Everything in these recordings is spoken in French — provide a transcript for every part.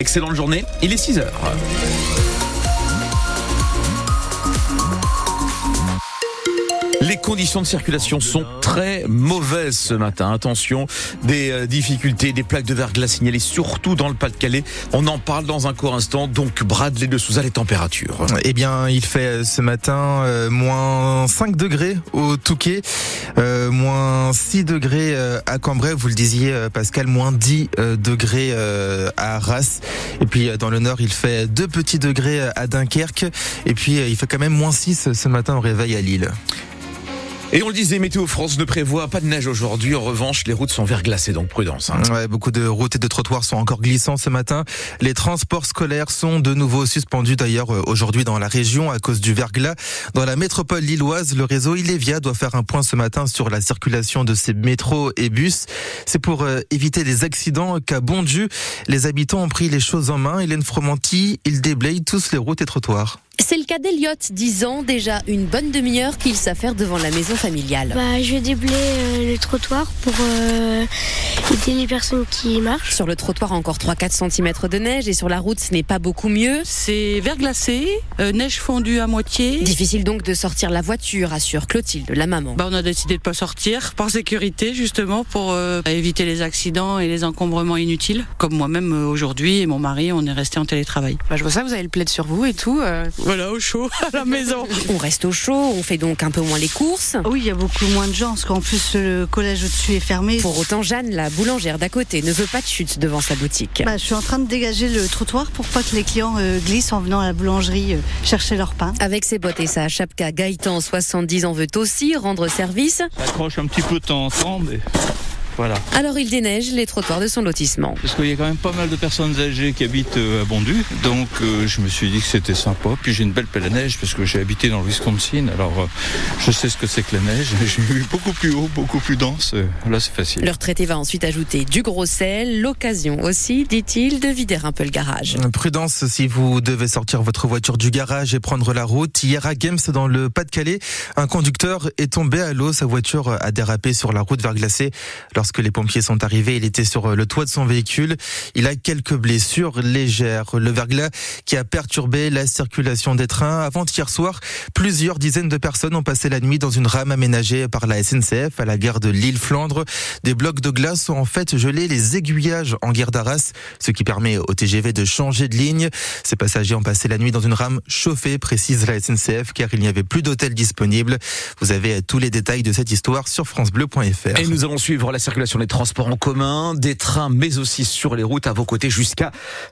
Excellente journée, il est 6 Les conditions de circulation sont très mauvaises ce matin. Attention, des euh, difficultés, des plaques de verglas signalées surtout dans le Pas-de-Calais. On en parle dans un court instant. Donc, Bradley de Souza, les températures. Eh bien, il fait euh, ce matin euh, moins 5 degrés au Touquet, moins 6 degrés à Cambrai, vous le disiez Pascal, moins 10 euh, degrés à Arras. Et puis dans le nord, il fait 2 petits degrés à Dunkerque. Et puis il fait quand même moins 6 ce matin au réveil à Lille. Et on le disait, Météo France ne prévoit pas de neige aujourd'hui. En revanche, les routes sont verglacées, donc prudence. Hein. Ouais, beaucoup de routes et de trottoirs sont encore glissants ce matin. Les transports scolaires sont de nouveau suspendus d'ailleurs euh, aujourd'hui dans la région à cause du verglas. Dans la métropole lilloise, le réseau Ilévia doit faire un point ce matin sur la circulation de ses métros et bus. C'est pour euh, éviter des accidents qu'à Bondu, les habitants ont pris les choses en main. Hélène Fromanti, ils déblayent tous les routes et trottoirs. C'est le cas d'Eliott, 10 ans, déjà une bonne demi-heure qu'il s'affaire devant la maison familiale. Bah, je déblayer euh, le trottoir pour euh, aider les personnes qui marchent. Sur le trottoir, encore 3-4 cm de neige et sur la route, ce n'est pas beaucoup mieux. C'est verglacé, euh, neige fondue à moitié. Difficile donc de sortir la voiture, assure Clotilde, la maman. Bah, on a décidé de pas sortir par sécurité justement pour euh, éviter les accidents et les encombrements inutiles. Comme moi-même euh, aujourd'hui et mon mari, on est resté en télétravail. Bah, je vois ça, vous avez le plaid sur vous et tout. euh. Voilà, au chaud à la maison. On reste au chaud, on fait donc un peu moins les courses. Oui, il y a beaucoup moins de gens, parce qu'en plus le collège au-dessus est fermé. Pour autant, Jeanne, la boulangère d'à côté, ne veut pas de chute devant sa boutique. Bah, je suis en train de dégager le trottoir pour pas que les clients euh, glissent en venant à la boulangerie euh, chercher leur pain. Avec ses bottes et sa chapka, Gaëtan, 70 ans, veut aussi rendre service. accroche un petit peu de temps en temps, mais voilà. Alors il déneige les trottoirs de son lotissement. Parce qu'il y a quand même pas mal de personnes âgées qui habitent euh, à Bondu, donc euh, je me suis dit que c'était sympa. Puis j'ai une belle pelle à neige parce que j'ai habité dans le Wisconsin, alors euh, je sais ce que c'est que la neige. J'ai eu beaucoup plus haut, beaucoup plus dense. Là, c'est facile. Le retraité va ensuite ajouter du gros sel, l'occasion aussi, dit-il, de vider un peu le garage. Prudence si vous devez sortir votre voiture du garage et prendre la route. Hier à Games, dans le Pas-de-Calais, un conducteur est tombé à l'eau. Sa voiture a dérapé sur la route verglacée. Lorsque les pompiers sont arrivés, il était sur le toit de son véhicule. Il a quelques blessures légères. Le verglas qui a perturbé la circulation des trains. Avant-hier soir, plusieurs dizaines de personnes ont passé la nuit dans une rame aménagée par la SNCF à la gare de Lille-Flandre. Des blocs de glace ont en fait gelé les aiguillages en gare d'Arras, ce qui permet au TGV de changer de ligne. Ces passagers ont passé la nuit dans une rame chauffée, précise la SNCF, car il n'y avait plus d'hôtel disponible. Vous avez tous les détails de cette histoire sur francebleu.fr. Et nous allons suivre la circulation des transports en commun, des trains, mais aussi sur les routes à vos côtés jusqu'à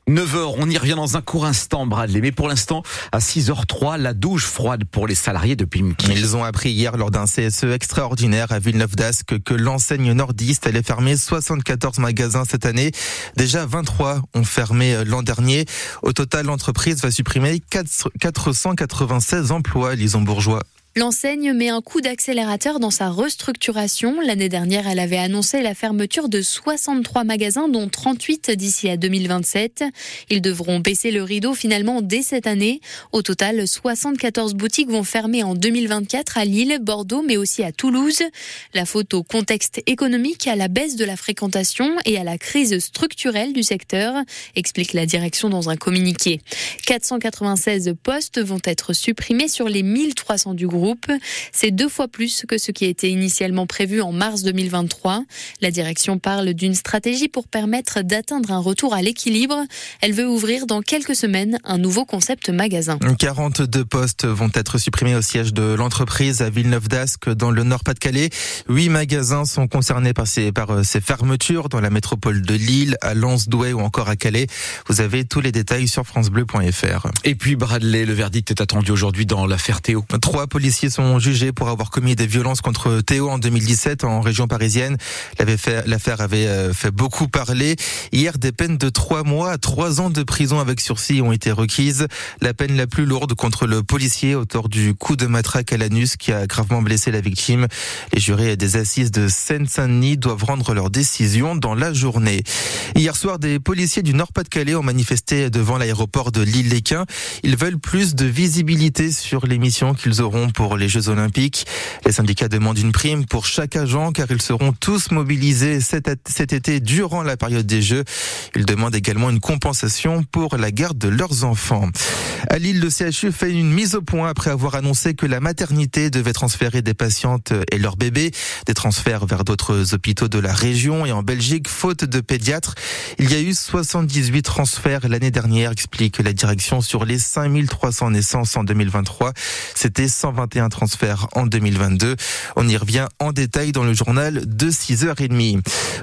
9h. On y revient dans un court instant, Bradley. Mais pour l'instant, à 6h03, la douche froide pour les salariés de Pimki. Ils ont appris hier lors d'un CSE extraordinaire à Villeneuve d'Ascq que l'enseigne nordiste allait fermer 74 magasins cette année. Déjà 23 ont fermé l'an dernier. Au total, l'entreprise va supprimer 4 496 emplois, Lison Bourgeois. L'enseigne met un coup d'accélérateur dans sa restructuration. L'année dernière, elle avait annoncé la fermeture de 63 magasins, dont 38 d'ici à 2027. Ils devront baisser le rideau finalement dès cette année. Au total, 74 boutiques vont fermer en 2024 à Lille, Bordeaux, mais aussi à Toulouse. La faute au contexte économique, à la baisse de la fréquentation et à la crise structurelle du secteur, explique la direction dans un communiqué. 496 postes vont être supprimés sur les 1300 du groupe. C'est deux fois plus que ce qui était initialement prévu en mars 2023. La direction parle d'une stratégie pour permettre d'atteindre un retour à l'équilibre. Elle veut ouvrir dans quelques semaines un nouveau concept magasin. 42 postes vont être supprimés au siège de l'entreprise à Villeneuve d'Ascq dans le Nord-Pas-de-Calais. Huit magasins sont concernés par ces, par ces fermetures dans la métropole de Lille, à Lens, Douai ou encore à Calais. Vous avez tous les détails sur francebleu.fr. Et puis Bradley, le verdict est attendu aujourd'hui dans l'affaire Théo. Trois policiers sont jugés pour avoir commis des violences contre Théo en 2017 en région parisienne. L'affaire avait euh, fait beaucoup parler. Hier, des peines de trois mois à trois ans de prison avec sursis ont été requises. La peine la plus lourde contre le policier auteur du coup de matraque à l'anus qui a gravement blessé la victime. Les jurés des assises de Seine-Saint-Denis doivent rendre leur décision dans la journée. Hier soir, des policiers du Nord-Pas-de-Calais ont manifesté devant l'aéroport de Lille-Léquin. Ils veulent plus de visibilité sur les missions qu'ils auront pour pour les Jeux Olympiques. Les syndicats demandent une prime pour chaque agent car ils seront tous mobilisés cet, été durant la période des Jeux. Ils demandent également une compensation pour la garde de leurs enfants. À Lille, le CHU fait une mise au point après avoir annoncé que la maternité devait transférer des patientes et leurs bébés, des transferts vers d'autres hôpitaux de la région et en Belgique, faute de pédiatres. Il y a eu 78 transferts l'année dernière, explique la direction sur les 5300 naissances en 2023. C'était 121 transferts en 2022. On y revient en détail dans le journal de 6h30.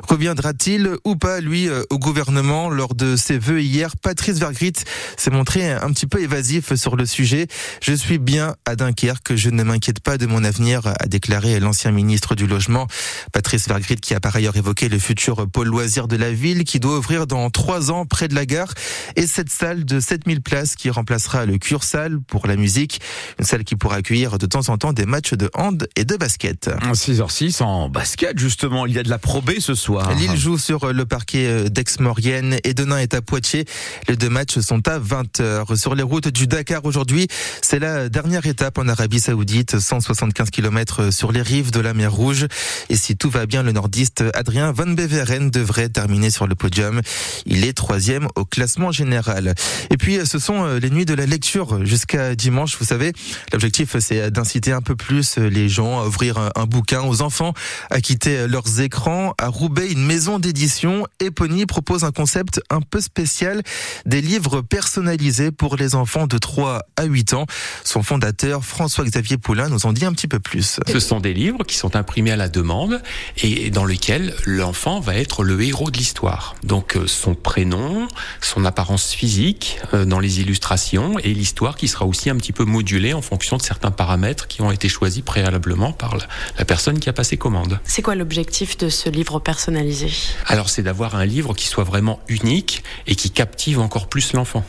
Reviendra-t-il ou pas, lui, euh, au gouvernement lors de ses vœux hier? Patrice Vergrit s'est montré un petit peu évasif sur le sujet. Je suis bien à Dunkerque, je ne m'inquiète pas de mon avenir, a déclaré l'ancien ministre du Logement. Patrice Vergrit qui a par ailleurs évoqué le futur pôle loisir de la ville qui doit ouvrir dans trois ans près de la gare et cette salle de 7000 places qui remplacera le Cursal pour la musique. Une salle qui pourra accueillir de temps en temps des matchs de hand et de basket. 6h06 en basket justement, il y a de la probée ce soir. Lille joue sur le parquet d'Aix-Maurienne et Denain est à Poitiers. Les deux matchs sont à 20h. Sur les routes du Dakar aujourd'hui, c'est la dernière étape en Arabie Saoudite, 175 km sur les rives de la mer Rouge. Et si tout va bien, le nordiste Adrien Van Beveren devrait terminer sur le podium. Il est troisième au classement général. Et puis, ce sont les nuits de la lecture jusqu'à dimanche. Vous savez, l'objectif, c'est d'inciter un peu plus les gens à ouvrir un bouquin aux enfants, à quitter leurs écrans. À Roubaix, une maison d'édition, Epony, propose un concept un peu spécial, des livres personnalisés pour les enfants de 3 à 8 ans. Son fondateur, François-Xavier Poulain, nous en dit un petit peu plus. Ce sont des livres qui sont imprimés à la demande et dans lesquels l'enfant va être le héros de l'histoire. Donc son prénom, son apparence physique dans les illustrations et l'histoire qui sera aussi un petit peu modulée en fonction de certains paramètres qui ont été choisis préalablement par la personne qui a passé commande. C'est quoi l'objectif de ce livre personnalisé? Alors c'est d'avoir un livre qui soit vraiment unique et qui captive encore plus l'enfant.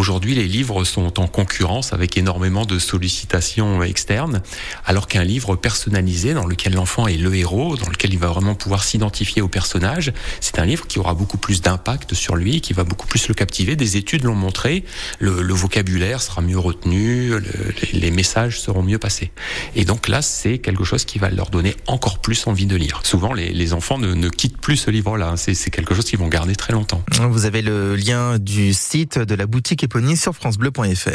Aujourd'hui, les livres sont en concurrence avec énormément de sollicitations externes, alors qu'un livre personnalisé dans lequel l'enfant est le héros, dans lequel il va vraiment pouvoir s'identifier au personnage, c'est un livre qui aura beaucoup plus d'impact sur lui, qui va beaucoup plus le captiver. Des études l'ont montré, le, vocabulaire sera mieux retenu, le, les messages seront mieux passés. Et donc là, c'est quelque chose qui va leur donner encore plus envie de lire. Souvent, les, enfants ne, ne, quittent plus ce livre-là. C'est quelque chose qu'ils vont garder très longtemps. Vous avez le lien du site de la boutique Sur francebleu.fr.